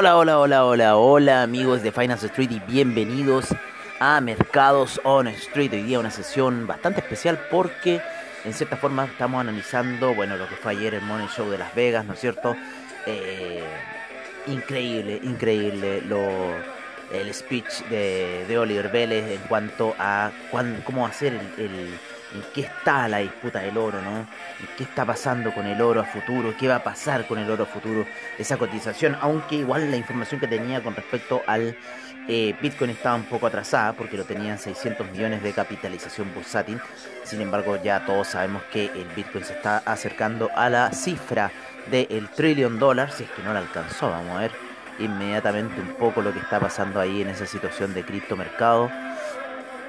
Hola, hola, hola, hola, hola amigos de Finance Street y bienvenidos a Mercados on Street. Hoy día una sesión bastante especial porque en cierta forma estamos analizando, bueno, lo que fue ayer el Money Show de Las Vegas, ¿no es cierto? Eh, increíble, increíble lo, el speech de, Oliver Vélez en cuanto a cuán, cómo hacer el en qué está la disputa del oro, ¿no? En qué está pasando con el oro a futuro, qué va a pasar con el oro a futuro, esa cotización, aunque igual la información que tenía con respecto al eh, Bitcoin estaba un poco atrasada porque lo tenían 600 millones de capitalización bursátil, sin embargo ya todos sabemos que el Bitcoin se está acercando a la cifra del trillón dólar, si es que no la alcanzó, vamos a ver inmediatamente un poco lo que está pasando ahí en esa situación de criptomercado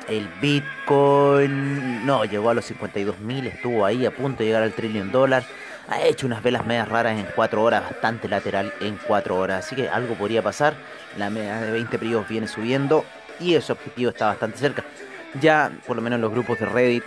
el Bitcoin no llegó a los 52 mil, estuvo ahí a punto de llegar al trillón dólar. Ha hecho unas velas medias raras en 4 horas, bastante lateral en 4 horas. Así que algo podría pasar. La media de 20 periodos viene subiendo y ese objetivo está bastante cerca. Ya, por lo menos en los grupos de Reddit,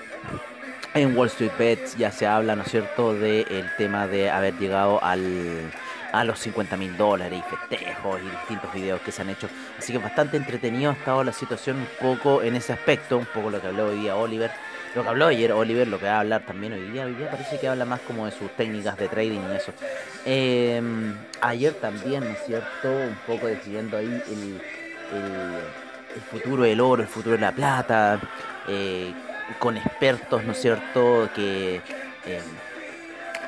en Wall Street Bets ya se habla, ¿no es cierto?, del tema de haber llegado al a los 50 mil dólares y festejos y distintos videos que se han hecho. Así que bastante entretenido ha estado la situación un poco en ese aspecto, un poco lo que habló hoy día Oliver. Lo que habló ayer Oliver, lo que va a hablar también hoy día. Hoy día parece que habla más como de sus técnicas de trading y eso. Eh, ayer también, ¿no es cierto? Un poco decidiendo ahí el, el, futuro del oro, el futuro de la plata, eh, con expertos, ¿no es cierto? Que eh,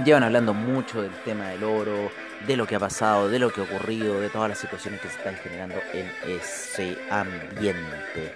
llevan hablando mucho del tema del oro, de lo que ha pasado, de lo que ha ocurrido, de todas las situaciones que se están generando en ese ambiente.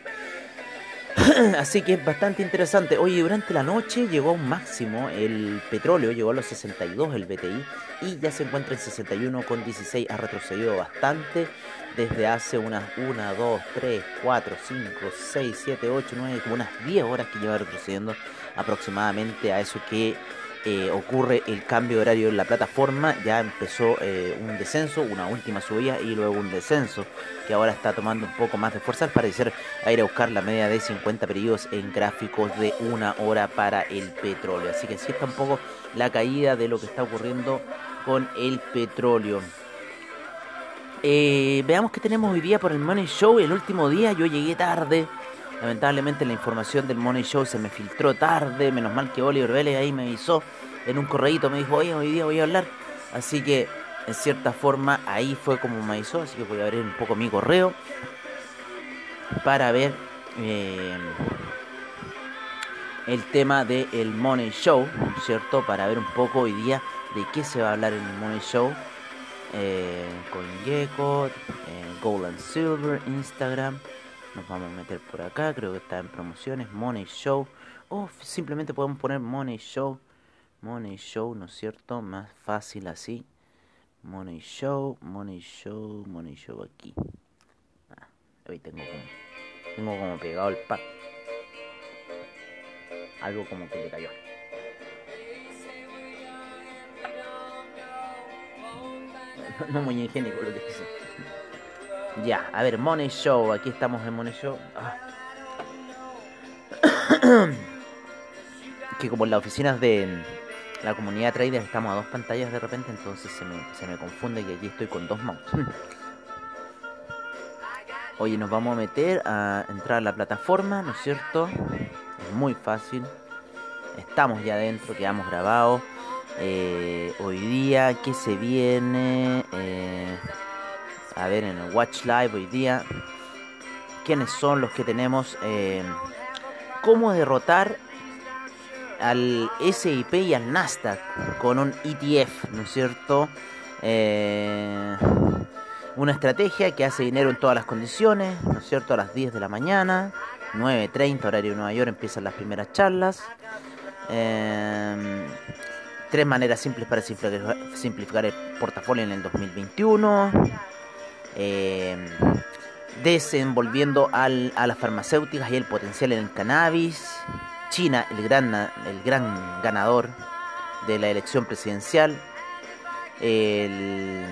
Así que es bastante interesante. Oye, durante la noche llegó a un máximo el petróleo, llegó a los 62 el BTI y ya se encuentra en 61,16. Ha retrocedido bastante desde hace unas 1, 2, 3, 4, 5, 6, 7, 8, 9, como unas 10 horas que lleva retrocediendo aproximadamente a eso que eh, ocurre el cambio de horario en la plataforma, ya empezó eh, un descenso, una última subida y luego un descenso que ahora está tomando un poco más de fuerza al parecer a ir a buscar la media de 50 periodos en gráficos de una hora para el petróleo. Así que así está un poco la caída de lo que está ocurriendo con el petróleo. Eh, veamos qué tenemos hoy día por el Money Show. El último día yo llegué tarde. Lamentablemente la información del Money Show se me filtró tarde, menos mal que Oliver Vélez ahí me avisó en un correíto, me dijo, oye, hoy día voy a hablar. Así que en cierta forma ahí fue como me avisó, así que voy a abrir un poco mi correo para ver eh, el tema del Money Show, ¿cierto? Para ver un poco hoy día de qué se va a hablar en el Money Show. Eh, CoinGecko, eh, Gold and Silver, Instagram. Nos vamos a meter por acá, creo que está en promociones, Money Show. O simplemente podemos poner Money Show. Money Show, ¿no es cierto? Más fácil así. Money Show, Money Show, Money Show aquí. Ah, hoy tengo como, tengo como pegado el pack. Algo como que le cayó. No, muy higiénico lo que. Ya, a ver, Money Show. Aquí estamos en Money Show. Ah. que como en las oficinas de la comunidad trader estamos a dos pantallas de repente, entonces se me, se me confunde que aquí estoy con dos mouse. Oye, nos vamos a meter a entrar a la plataforma, ¿no es cierto? Es muy fácil. Estamos ya adentro, quedamos grabados. Eh, hoy día, ¿qué se viene? Eh, a ver, en el Watch Live hoy día. quiénes son los que tenemos, eh, cómo derrotar al SIP y al Nasdaq con un ETF, ¿no es cierto? Eh, una estrategia que hace dinero en todas las condiciones, ¿no es cierto? A las 10 de la mañana, 9.30 horario de Nueva York empiezan las primeras charlas. Eh, tres maneras simples para simplificar el portafolio en el 2021. Eh, desenvolviendo al, a las farmacéuticas y el potencial en el cannabis. China, el gran, el gran ganador de la elección presidencial. El,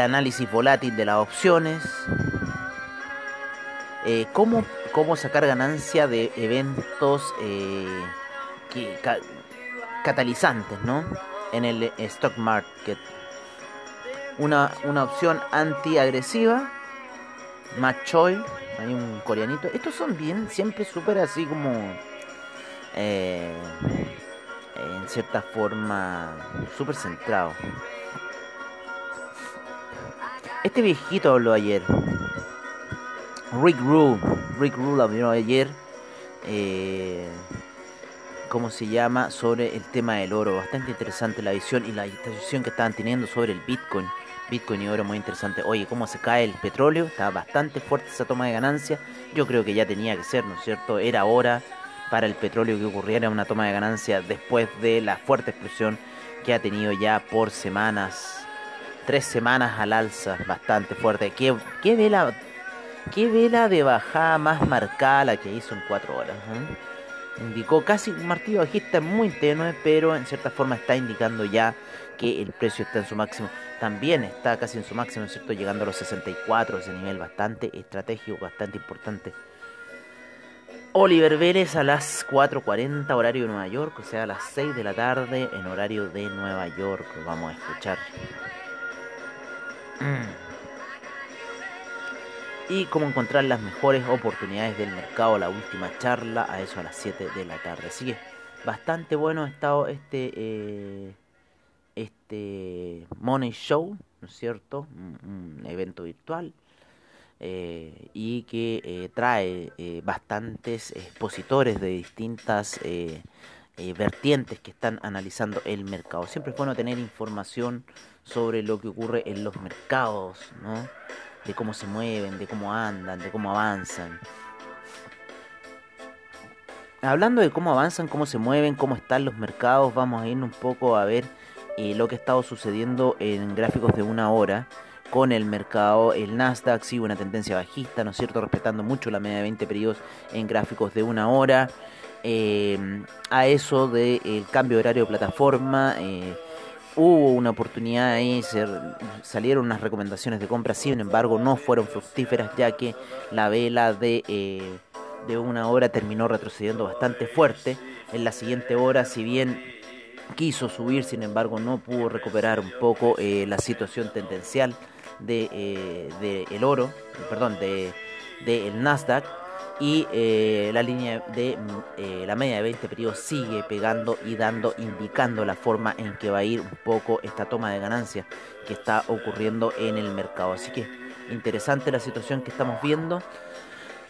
análisis volátil de las opciones. Eh, cómo, sacar ganancia de eventos eh, catalizantes ¿no? en el stock market. Una, una opción antiagresiva Machoy, hay un coreanito. Estos son bien, siempre súper así como. Eh, en cierta forma, súper centrado. Este viejito habló ayer. Rick Rule. Rick Rule habló ayer. Eh, ¿Cómo se llama? Sobre el tema del oro. Bastante interesante la visión y la discusión que estaban teniendo sobre el Bitcoin. Bitcoin y oro muy interesante. Oye, cómo se cae el petróleo, está bastante fuerte esa toma de ganancia. Yo creo que ya tenía que ser, ¿no es cierto? Era hora para el petróleo que ocurriera una toma de ganancia después de la fuerte explosión que ha tenido ya por semanas, tres semanas al alza, bastante fuerte. ¿Qué, vela, qué vela de bajada más marcada la que hizo en cuatro horas? ¿eh? Indicó casi un martillo bajista muy tenue, pero en cierta forma está indicando ya que el precio está en su máximo. También está casi en su máximo, ¿cierto? Llegando a los 64, ese nivel bastante estratégico, bastante importante. Oliver Vélez a las 4.40 horario de Nueva York, o sea, a las 6 de la tarde en horario de Nueva York. Vamos a escuchar. Y cómo encontrar las mejores oportunidades del mercado, la última charla, a eso a las 7 de la tarde. Así que bastante bueno ha estado este... Eh, este Money Show, ¿no es cierto? Un, evento virtual eh, y que eh, trae eh, bastantes expositores de distintas vertientes que están analizando el mercado. Siempre es bueno tener información sobre lo que ocurre en los mercados, ¿no? De cómo se mueven, de cómo andan, de cómo avanzan. Hablando de cómo avanzan, cómo se mueven, cómo están los mercados, vamos a ir un poco a ver y lo que ha estado sucediendo en gráficos de una hora con el mercado. El Nasdaq sigue una tendencia bajista, ¿no es cierto? Respetando mucho la media de 20 periodos en gráficos de una hora. Eh, a eso del cambio de horario de plataforma. Eh, hubo una oportunidad ahí, salieron unas recomendaciones de compra, sin embargo no fueron fructíferas ya que la vela de, eh, de una hora terminó retrocediendo bastante fuerte. En la siguiente hora, si bien quiso subir, sin embargo no pudo recuperar un poco eh, la situación tendencial de, eh, el oro, perdón, de, el Nasdaq y eh, la línea de la media de 20 periodos sigue pegando y dando, indicando la forma en que va a ir un poco esta toma de ganancias que está ocurriendo en el mercado. Así que interesante la situación que estamos viendo.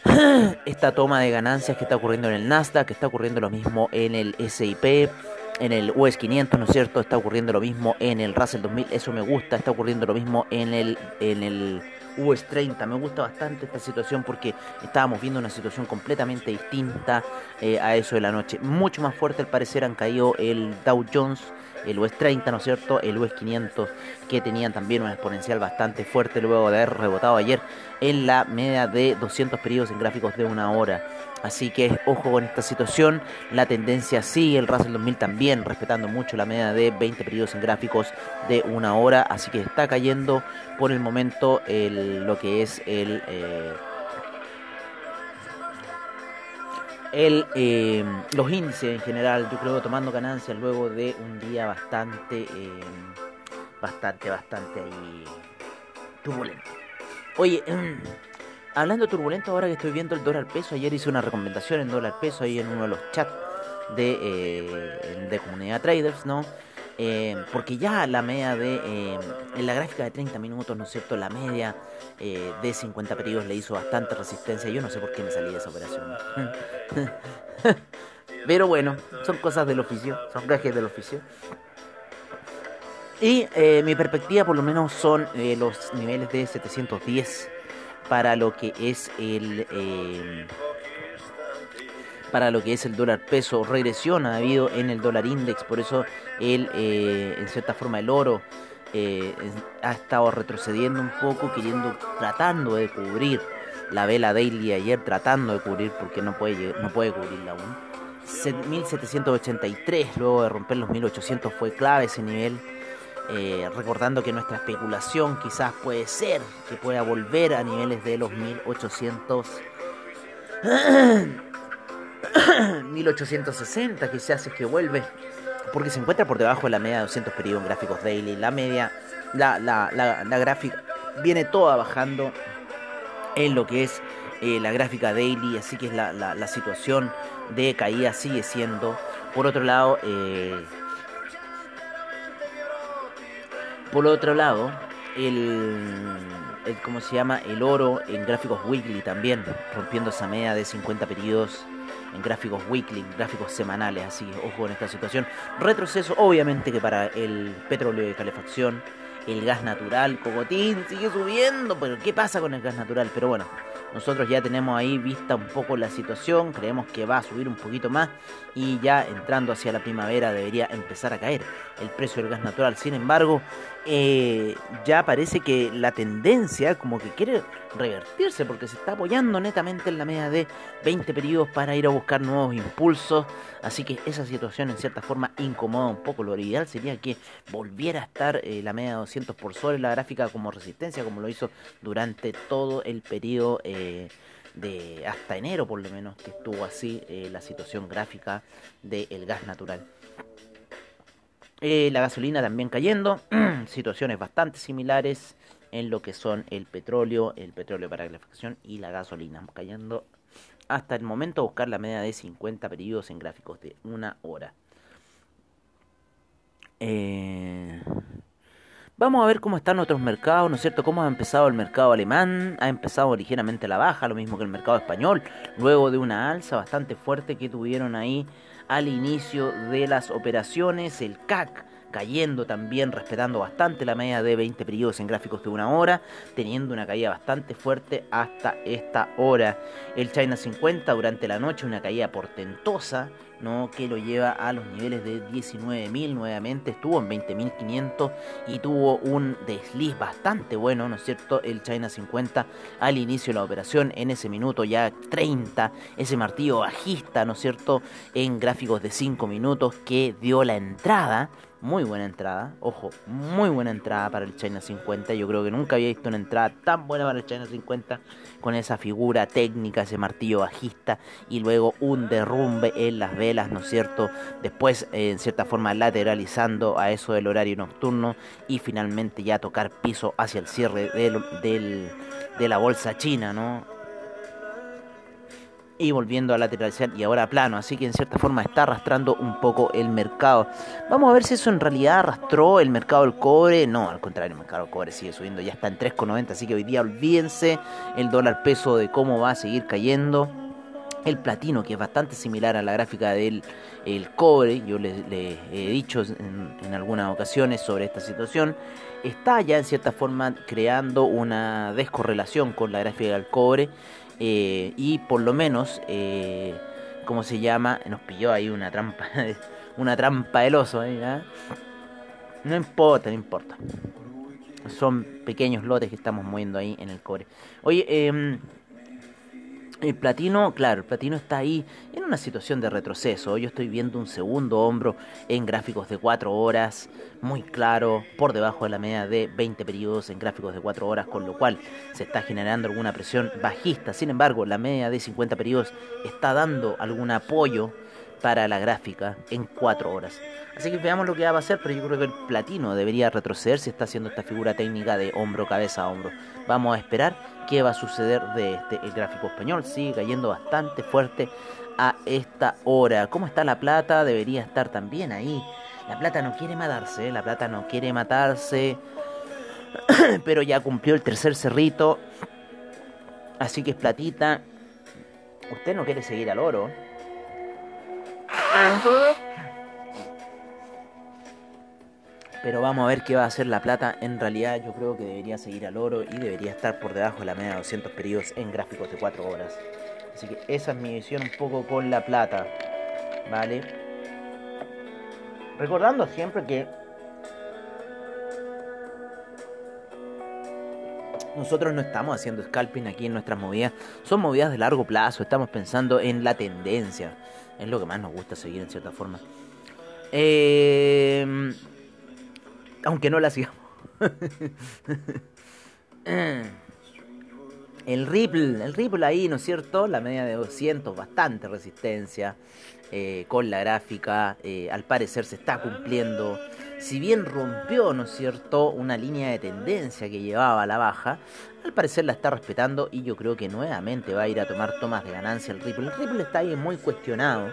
Esta toma de ganancias que está ocurriendo en el Nasdaq, que está ocurriendo lo mismo en el SIP, en el US 500, ¿no es cierto? Está ocurriendo lo mismo en el Russell 2000, eso me gusta, está ocurriendo lo mismo en el, en el US 30, me gusta bastante esta situación porque estábamos viendo una situación completamente distinta eh, a eso de la noche. Mucho más fuerte al parecer han caído el Dow Jones, el US 30, ¿no es cierto? El US 500 que tenían también un exponencial bastante fuerte luego de haber rebotado ayer en la media de 200 periodos en gráficos de una hora. Así que ojo con esta situación. La tendencia sigue, el Russell 2000 también, respetando mucho la media de 20 periodos en gráficos de una hora. Así que está cayendo por el momento lo que es el... Eh, eh, los índices en general, yo creo tomando ganancias luego de un día bastante, eh, bastante, bastante ahí turbulento. Oye, hablando turbulento, ahora que estoy viendo el dólar peso, ayer hice una recomendación en dólar peso ahí en uno de los chats de, eh, de comunidad traders, ¿no? Eh, porque ya la media de, eh, en la gráfica de 30 minutos, ¿no es cierto? La media de 50 periodos le hizo bastante resistencia. Yo no sé por qué me salí de esa operación. Pero bueno, son cosas del oficio, son gajes del oficio. Y mi perspectiva por lo menos son los niveles de 710 para lo que es el para lo que es el dólar peso. Regresión ha habido en el dólar index, por eso el, eh, en cierta forma el oro eh, ha estado retrocediendo un poco, queriendo, tratando de cubrir la vela daily ayer, tratando de cubrir porque no puede, no puede cubrirla aún. 1783, luego de romper los 1800 fue clave ese nivel. Eh, recordando que nuestra especulación quizás puede ser que pueda volver a niveles de los 1800 1860 que se hace que vuelve porque se encuentra por debajo de la media de 200 periodos en gráficos daily. La media la, la, la, gráfica viene toda bajando en lo que es eh, la gráfica daily así que es la, la, situación de caída sigue siendo por otro lado eh, por otro lado el, cómo se llama el oro en gráficos weekly también rompiendo esa media de 50 periodos en gráficos weekly, gráficos semanales, así que ojo con esta situación. Retroceso, obviamente que para el petróleo de calefacción, el gas natural, cogotín, sigue subiendo, pero ¿qué pasa con el gas natural? Pero bueno, nosotros ya tenemos ahí vista un poco la situación, creemos que va a subir un poquito más y ya entrando hacia la primavera debería empezar a caer el precio del gas natural. Sin embargo, eh, ya parece que la tendencia como que quiere revertirse porque se está apoyando netamente en la media de 20 periodos para ir a buscar nuevos impulsos. Así que esa situación en cierta forma incomoda un poco. Lo ideal sería que volviera a estar eh, la media de 200 por sobre la gráfica como resistencia como lo hizo durante todo el periodo. Eh, de hasta enero por lo menos que estuvo así la situación gráfica del gas natural. Eh, la gasolina también cayendo, situaciones bastante similares en lo que son el petróleo, el petróleo para calefacción y la gasolina, cayendo hasta el momento a buscar la media de 50 periodos en gráficos de una hora. Eh, vamos a ver cómo están otros mercados, ¿no es cierto? Cómo ha empezado el mercado alemán, ha empezado ligeramente la baja, lo mismo que el mercado español, luego de una alza bastante fuerte que tuvieron ahí al inicio de las operaciones, el CAC cayendo también, respetando bastante la media de 20 periodos en gráficos de una hora, teniendo una caída bastante fuerte hasta esta hora. El China 50 durante la noche, una caída portentosa, ¿no? que lo lleva a los niveles de 19.000 nuevamente, estuvo en 20.500 y tuvo un desliz bastante bueno, ¿no es cierto? El China 50 al inicio de la operación, en ese minuto ya 30, ese martillo bajista, ¿no es cierto? En gráficos de 5 minutos que dio la entrada muy buena entrada, ojo, muy buena entrada para el China 50. Yo creo que nunca había visto una entrada tan buena para el China 50 con esa figura técnica, ese martillo bajista y luego un derrumbe en las velas, ¿no es cierto? Después, en cierta forma, lateralizando a eso del horario nocturno y finalmente ya tocar piso hacia el cierre del, de la bolsa china, ¿no? Y volviendo a lateralizar y ahora a plano, así que en cierta forma está arrastrando un poco el mercado. Vamos a ver si eso en realidad arrastró el mercado del cobre. No, al contrario, el mercado del cobre sigue subiendo, ya está en 3,90, así que hoy día olvídense el dólar peso de cómo va a seguir cayendo. El platino, que es bastante similar a la gráfica del el cobre, yo les, he dicho en, en algunas ocasiones sobre esta situación, está ya en cierta forma creando una descorrelación con la gráfica del cobre eh, y por lo menos, eh, ¿cómo se llama? Nos pilló ahí una trampa, una trampa del oso. ¿eh? No importa, no importa. Son pequeños lotes que estamos moviendo ahí en el cobre. Oye, eh, el platino, claro, el platino está ahí en una situación de retroceso. Yo estoy viendo un segundo hombro en gráficos de 4 horas, muy claro, por debajo de la media de 20 periodos en gráficos de 4 horas, con lo cual se está generando alguna presión bajista. Sin embargo, la media de 50 periodos está dando algún apoyo para la gráfica en 4 horas. Así que veamos lo que va a hacer, pero yo creo que el platino debería retroceder si está haciendo esta figura técnica de hombro, cabeza a hombro. Vamos a esperar qué va a suceder de este el gráfico español. Sigue cayendo bastante fuerte a esta hora. ¿Cómo está la plata? Debería estar también ahí La plata no quiere matarse, la plata no quiere matarse, pero ya cumplió el tercer cerrito, así que es platita. Usted no quiere seguir al oro. Pero vamos a ver qué va a hacer la plata. En realidad yo creo que debería seguir al oro y debería estar por debajo de la media de 200 periodos en gráficos de 4 horas. Así que esa es mi visión un poco con la plata. ¿Vale? Recordando siempre que nosotros no estamos haciendo scalping aquí en nuestras movidas. Son movidas de largo plazo. Estamos pensando en la tendencia. Es lo que más nos gusta seguir en cierta forma. Eh aunque no la sigamos. el Ripple, el Ripple ahí, ¿no es cierto? La media de 200, bastante resistencia eh, con la gráfica. Eh, al parecer se está cumpliendo. Si bien rompió, ¿no es cierto?, una línea de tendencia que llevaba a la baja, al parecer la está respetando y yo creo que nuevamente va a ir a tomar tomas de ganancia el Ripple. El Ripple está ahí muy cuestionado,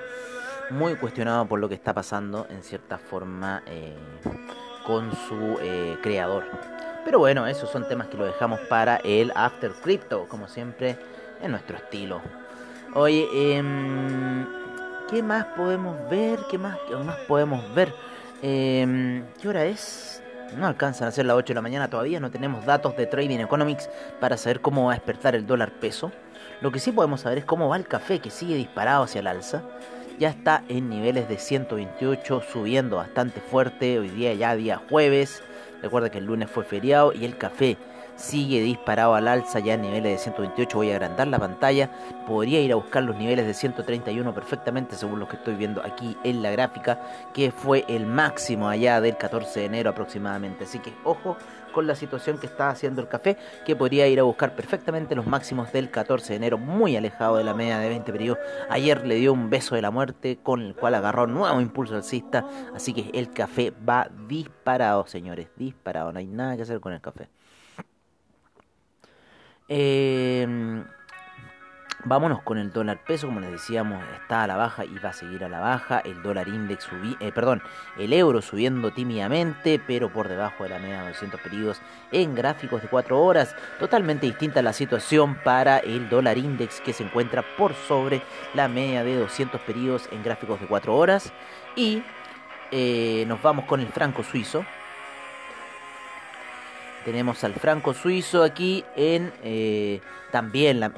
muy cuestionado por lo que está pasando en cierta forma. Eh, con su eh, creador. Pero bueno, esos son temas que lo dejamos para el After Crypto, como siempre, en nuestro estilo. Oye, eh, ¿qué más podemos ver? ¿Qué más, qué más podemos ver? Eh, ¿Qué hora es? No alcanzan a ser las 8 de la mañana todavía, no tenemos datos de Trading Economics para saber cómo va a despertar el dólar peso. Lo que sí podemos saber es cómo va el café que sigue disparado hacia el alza ya está en niveles de 128, subiendo bastante fuerte. Hoy día ya día jueves. Recuerda que el lunes fue feriado y el café sigue disparado al alza ya en niveles de 128. Voy a agrandar la pantalla. Podría ir a buscar los niveles de 131 perfectamente según lo que estoy viendo aquí en la gráfica, que fue el máximo allá del 14 de enero aproximadamente. Así que ojo con la situación que está haciendo el café, que podría ir a buscar perfectamente los máximos del 14 de enero, muy alejado de la media de 20 periodos. Ayer le dio un beso de la muerte, con el cual agarró nuevo impulso alcista, así que el café va disparado, señores, disparado, no hay nada que hacer con el café. Eh, Vámonos con el dólar peso, como les decíamos, está a la baja y va a seguir a la baja. El dólar index subi eh, perdón, el euro subiendo tímidamente, pero por debajo de la media de 200 periodos en gráficos de 4 horas. Totalmente distinta la situación para el dólar index que se encuentra por sobre la media de 200 periodos en gráficos de 4 horas. Y eh, nos vamos con el franco suizo. Tenemos al franco suizo aquí en eh, también la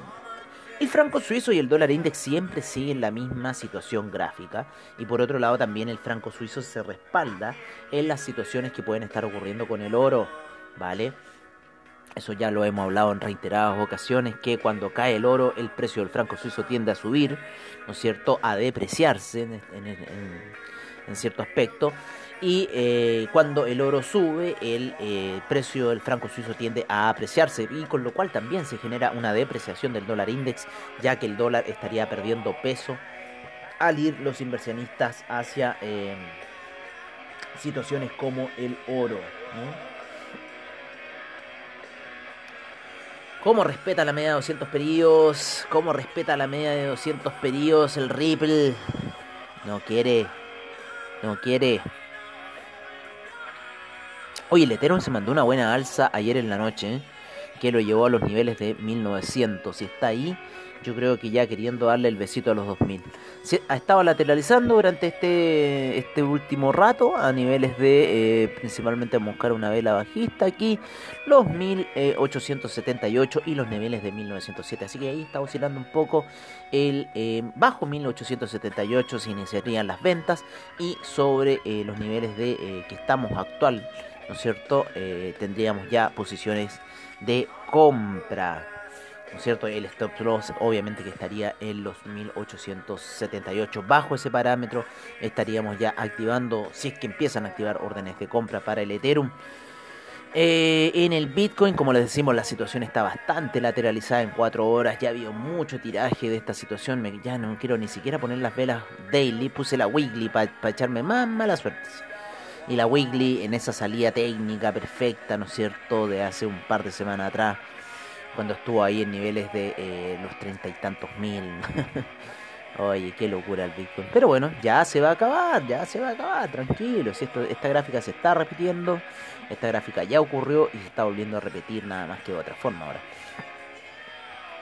el franco suizo y el dólar index siempre siguen la misma situación gráfica y por otro lado también el franco suizo se respalda en las situaciones que pueden estar ocurriendo con el oro, ¿vale? Eso ya lo hemos hablado en reiteradas ocasiones, que cuando cae el oro el precio del franco suizo tiende a subir, ¿no es cierto?, a depreciarse en, en cierto aspecto y eh, cuando el oro sube, el eh, precio del franco suizo tiende a apreciarse y con lo cual también se genera una depreciación del dólar index, ya que el dólar estaría perdiendo peso al ir los inversionistas hacia em, situaciones como el oro. ¿Cómo respeta la media de 200 periodos? ¿Cómo respeta la media de 200 periodos el Ripple? No quiere. No quiere. Oye, el Ethereum se mandó una buena alza ayer en la noche, que lo llevó a los niveles de 1900. Y está ahí, yo creo que ya queriendo darle el besito a los 2000. Se ha estado lateralizando durante este, este último rato a niveles de, eh, principalmente a buscar una vela bajista aquí, los 1878 y los niveles de 1907. Así que ahí está oscilando un poco el eh, bajo 1878 se iniciarían las ventas y sobre eh, los niveles de que estamos actual ¿no es cierto? Eh, tendríamos ya posiciones de compra. ¿No es cierto? El stop loss obviamente que estaría en los 1878. Bajo ese parámetro estaríamos ya activando, si es que empiezan a activar órdenes de compra para el Ethereum. Eh, en el Bitcoin, como les decimos, la situación está bastante lateralizada en 4 horas. Ya ha habido mucho tiraje de esta situación. Ya no quiero ni siquiera poner las velas daily. Puse la weekly para echarme más mala suerte y la Wiggly en esa salida técnica perfecta, ¿no es cierto?, de hace un par de semanas atrás, cuando estuvo ahí en niveles de eh, los treinta y tantos mil. Oye, qué locura el Bitcoin. Pero bueno, ya se va a acabar, ya se va a acabar, tranquilo. Si esto, esta gráfica se está repitiendo, esta gráfica ya ocurrió y se está volviendo a repetir nada más que de otra forma ahora.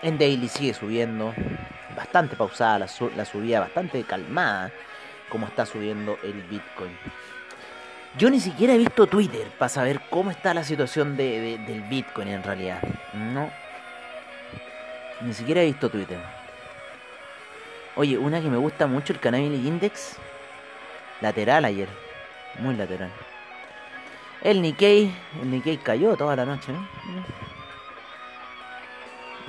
En Daily sigue subiendo, bastante pausada la subida, bastante calmada, como está subiendo el Bitcoin. Yo ni siquiera he visto Twitter para saber cómo está la situación de, del Bitcoin en realidad. No. Ni siquiera he visto Twitter. Oye, una que me gusta mucho, el Cannabis Index. Lateral ayer. Muy lateral. El Nikkei. El Nikkei cayó toda la noche. ¿eh?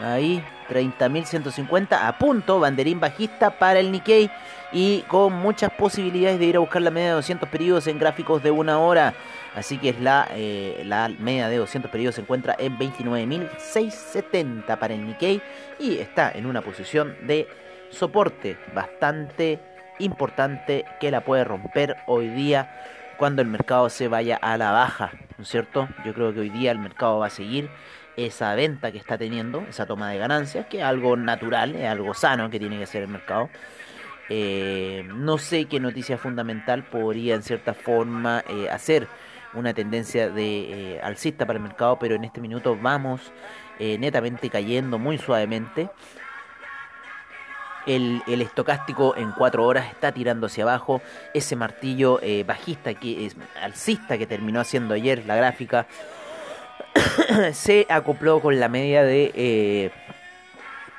Ahí, 30.150 a punto, banderín bajista para el Nikkei y con muchas posibilidades de ir a buscar la media de 200 periodos en gráficos de una hora. Así que es la, eh, la media de 200 periodos se encuentra en 29.670 para el Nikkei y está en una posición de soporte bastante importante que la puede romper hoy día cuando el mercado se vaya a la baja, ¿no es cierto? Yo creo que hoy día el mercado va a seguir esa venta que está teniendo, esa toma de ganancias, que es algo natural, es algo sano que tiene que hacer el mercado. Eh, no sé qué noticia fundamental podría en cierta forma eh, hacer una tendencia de eh, alcista para el mercado, pero en este minuto vamos netamente cayendo muy suavemente. El, el, estocástico en 4 horas está tirando hacia abajo. Ese martillo bajista que es alcista que terminó haciendo ayer la gráfica se acopló con la media de, eh,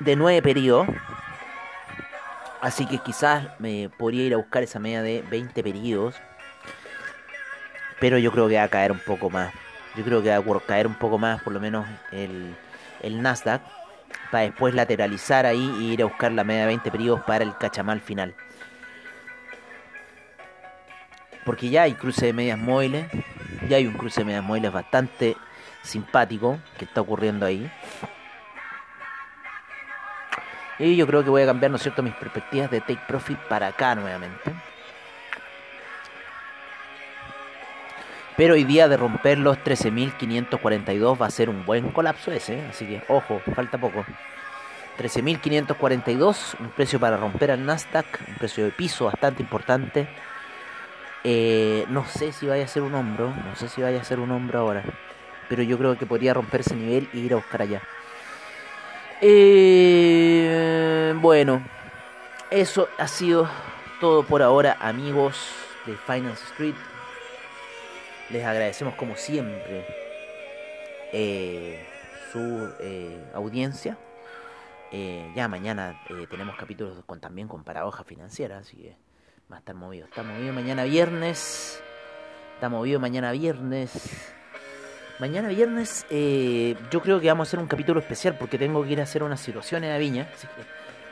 de 9 periodos. Así que quizás me podría ir a buscar esa media de 20 periodos. Pero yo creo que va a caer un poco más. Yo creo que va a caer un poco más, por lo menos el, el Nasdaq. Para después lateralizar ahí y ir a buscar la media de 20 periodos para el cachamal final. Porque ya hay cruce de medias móviles. Ya hay un cruce de medias móviles bastante simpático que está ocurriendo ahí. Y yo creo que voy a cambiar, ¿no es cierto?, mis perspectivas de take profit para acá nuevamente. Pero hoy día de romper los 13.542 va a ser un buen colapso ese, ¿eh? así que ojo, falta poco. 13.542, un precio para romper al Nasdaq, un precio de piso bastante importante. Eh, no sé si vaya a ser un hombro, no sé si vaya a ser un hombro ahora pero yo creo que podría romper ese nivel y ir a buscar allá. Eh, bueno, eso ha sido todo por ahora, amigos de Finance Street. Les agradecemos como siempre eh, su eh, audiencia. ya mañana tenemos capítulos con, también con paradoja financiera, así que va a estar movido. Está movido mañana viernes. Está movido mañana viernes. Mañana viernes eh, yo creo que vamos a hacer un capítulo especial porque tengo que ir a hacer unas situaciones a Viña. Así que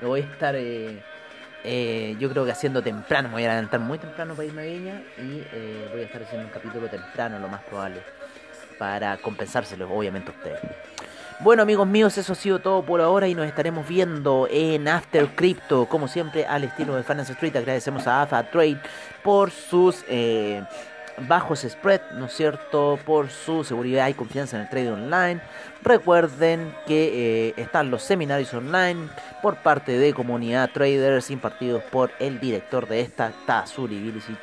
lo voy a estar, eh, eh, yo creo que haciendo temprano. Me voy a adelantar muy temprano para irme a Viña y voy a estar haciendo un capítulo temprano, lo más probable, para compensárselo, obviamente, a ustedes. Bueno amigos míos, eso ha sido todo por ahora y nos estaremos viendo en After Crypto, como siempre al estilo de Finance Street. Agradecemos a AFA Trade por sus bajos spread, ¿no es cierto?, por su seguridad y confianza en el trading online. Recuerden que eh, están los seminarios online por parte de comunidad traders impartidos por el director de esta, Tazuri Bilicic,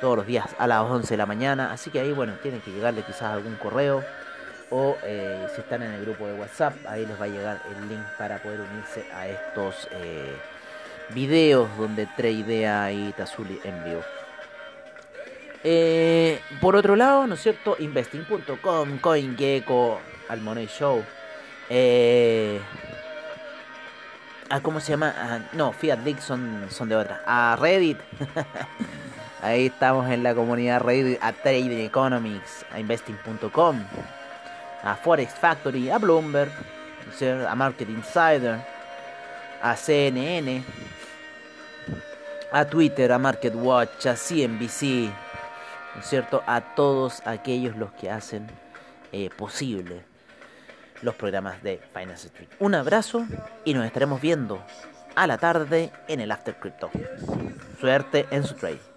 todos los días a las 11 de la mañana. Así que ahí, bueno, tienen que llegarle quizás algún correo o eh, si están en el grupo de WhatsApp, ahí les va a llegar el link para poder unirse a estos eh, videos donde tradea y Tazuli en vivo. Eh, por otro lado, ¿no es cierto? Investing.com, CoinGecko, Almoney Show. Eh, ah, ¿Cómo se llama? Ah, no, Fiat League son, de otra. A Reddit. Ahí estamos en la comunidad Reddit. A Trading Economics. A Investing.com. A Forex Factory. A Bloomberg. A Market Insider. A CNN. A Twitter. A Market Watch. A CNBC ¿no es cierto?, a todos aquellos los que hacen eh, posible los programas de Finance Street. Un abrazo y nos estaremos viendo a la tarde en el After Crypto. Suerte en su trade.